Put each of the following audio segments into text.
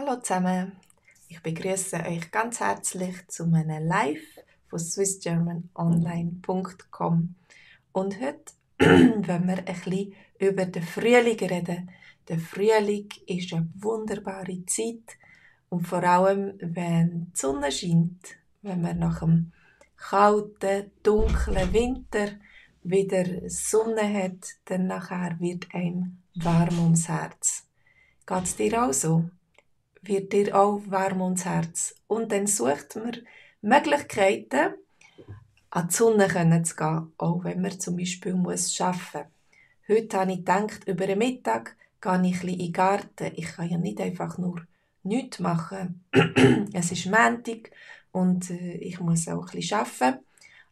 Hallo zusammen, ich begrüße euch ganz herzlich zu meinem Live von swissgermanonline.com und heute wenn wir ein bisschen über den Frühling reden. Der Frühling ist eine wunderbare Zeit und vor allem, wenn die Sonne scheint, wenn wir nach dem kalten, dunklen Winter wieder Sonne hat, dann nachher wird einem warm ums Herz. Geht's dir auch so? Wird dir auch warm ums Herz? Und dann sucht man Möglichkeiten, an die Sonne zu gehen, auch wenn man zum Beispiel muss arbeiten muss. Heute habe ich gedacht, über den Mittag gehe ich ein in den Garten. Ich kann ja nicht einfach nur nichts machen. es ist Montag und äh, ich muss auch ein arbeiten.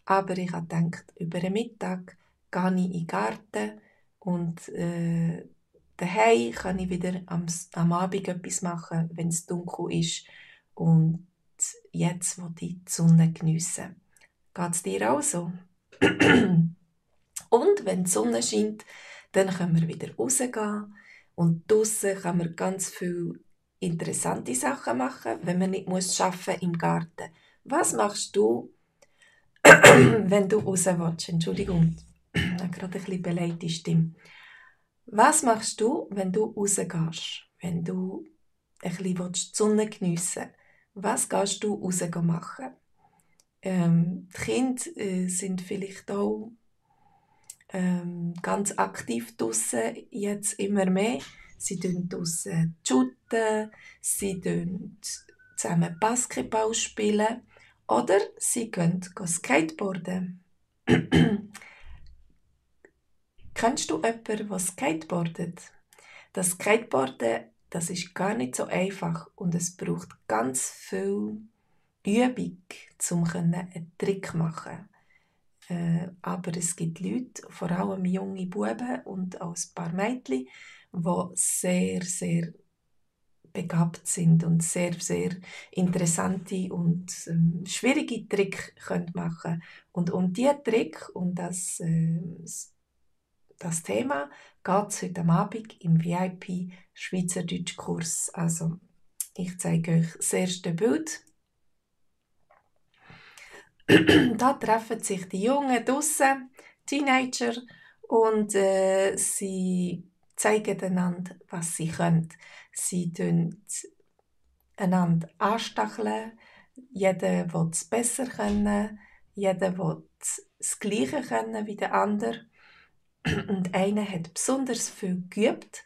Aber ich habe gedacht, über den Mittag gehe ich in den Garten und äh, daheim kann ich wieder am, am Abend etwas machen, wenn es dunkel ist. Und jetzt ich die Sonne geniessen. Geht es dir auch so? und wenn die Sonne scheint, dann können wir wieder rausgehen. Und draussen kann man ganz viele interessante Sachen machen, wenn man nicht muss arbeiten im Garten. Was machst du, wenn du raus willst? Entschuldigung, ich habe gerade ein bisschen beleidigte Stimme. Was machst du, wenn du rausgehst? Wenn du ein bisschen die Sonne geniessen willst? Was gehst du raus machen? Ähm, die Kinder äh, sind vielleicht auch ähm, ganz aktiv draussen, jetzt immer mehr. Sie tun draussen shooten, sie tun zusammen Basketball spielen oder sie gehen Skateboarden. Kennst du jemanden, der skateboardet? Das Skateboarden, das ist gar nicht so einfach und es braucht ganz viel Übung, um einen Trick zu machen. Äh, aber es gibt Leute, vor allem junge Buben und auch ein paar Mädchen, die sehr, sehr begabt sind und sehr, sehr interessante und ähm, schwierige Tricks können machen Und um diesen Trick und das, äh, das Thema geht heute Abend im VIP Schweizerdeutsch-Kurs. Also, ich zeige euch das erste Bild da treffen sich die Jungen draussen, Teenager, und äh, sie zeigen einander, was sie können. Sie tun einander anstacheln. Jeder will es besser können. Jeder will das Gleiche können wie der andere. Und einer hat besonders viel geübt.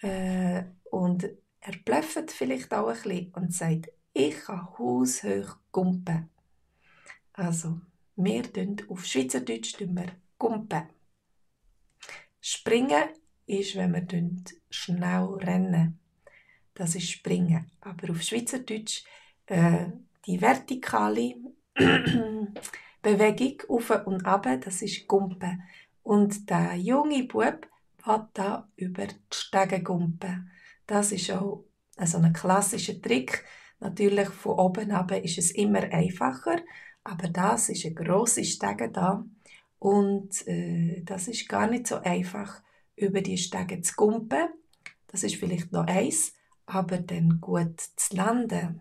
Äh, und er blöffet vielleicht auch ein bisschen und sagt, ich kann haushoch gumpen. Also, wir tun auf Schweizerdeutsch gumpen. Springen ist, wenn wir schnell rennen. Das ist Springen. Aber auf Schweizerdeutsch äh, die vertikale Bewegung auf und ab, das ist Gumpen. Und der junge Bub hat da über die Stege gumpen. Das ist auch also ein klassischer Trick. Natürlich von oben ab ist es immer einfacher, aber das ist eine grosse Stege da und äh, das ist gar nicht so einfach, über die Stege zu kumpen. Das ist vielleicht noch eins, aber dann gut zu landen,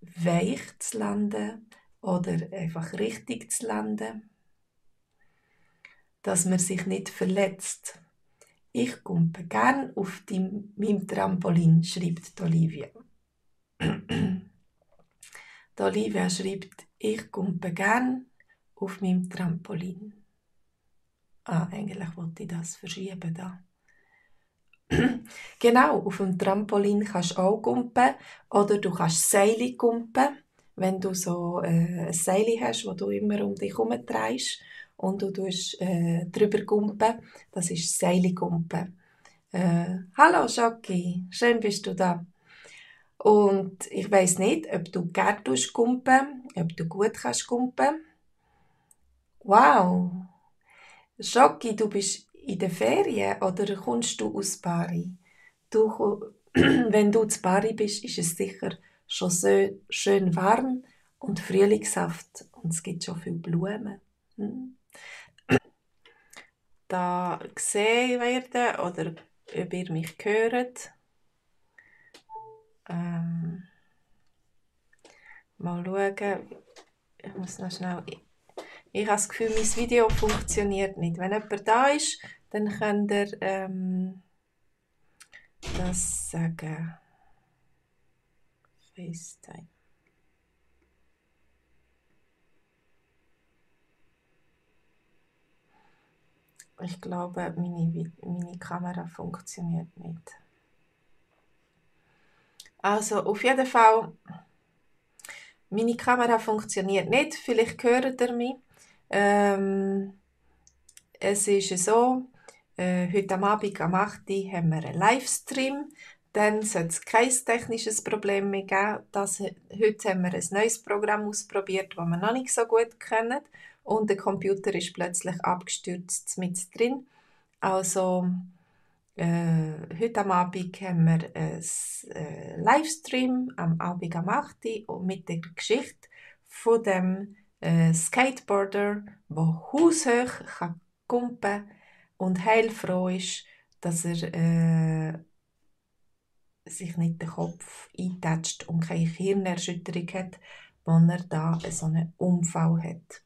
weich zu landen oder einfach richtig zu landen, dass man sich nicht verletzt. Ich kumpe gern auf dem, meinem Trampolin, schreibt Olivia. Olivia schreibt, ich kumpe gern auf meinem Trampolin. Ah, eigentlich wollte ich das verschieben da. genau, auf dem Trampolin kannst du auch kumpen oder du kannst Seile kumpen, wenn du so äh, ein Seil hast, wo du immer um dich herum drehst und du tust, äh, drüber kumpen. Das ist Seilkumpen. Äh, Hallo Jackie, schön bist du da. Und ich weiß nicht, ob du gerne kumpen, ob du gut kannst kumpen. Wow! Schocki, du bist in der Ferien oder kommst du aus Bari? Du, wenn du zu Bari bist, ist es sicher schon so schön warm und frühlingshaft und es gibt schon viele Blumen. Hm. Da gesehen werden oder ob ihr mich hört, Ähm, mal schauen. Ich muss noch schnell. Ich, ich habe das Gefühl, mein Video funktioniert nicht. Wenn jemand da ist, dann könnt ihr ähm, das sagen. FaceTime. Ich glaube, meine, meine Kamera funktioniert nicht. Also, auf jeden Fall, meine Kamera funktioniert nicht. Vielleicht hört ihr mich. Ähm, es ist so, äh, heute am Abend am 8. Uhr haben wir einen Livestream. Dann sollte es kein technisches Problem mehr geben. Das, heute haben wir ein neues Programm ausprobiert, das wir noch nicht so gut kennen. Und der Computer ist plötzlich abgestürzt mit drin. Also, äh, heute am Abend haben wir einen äh, Livestream am Abend am 8. Uhr mit der Geschichte von dem äh, Skateboarder, der haushoch kann und heilfroh ist, dass er äh, sich nicht den Kopf eintätscht und keine Hirnerschütterung hat, wenn er da so einen Unfall hat.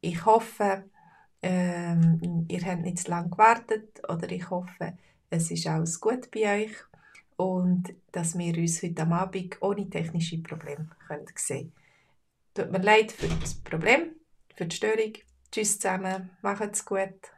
Ich hoffe, ähm, ihr habt nicht zu lange gewartet oder ich hoffe, es ist alles gut bei euch und dass wir uns heute Abend ohne technische Probleme sehen können. Tut mir leid für das Problem, für die Störung. Tschüss zusammen, macht's gut.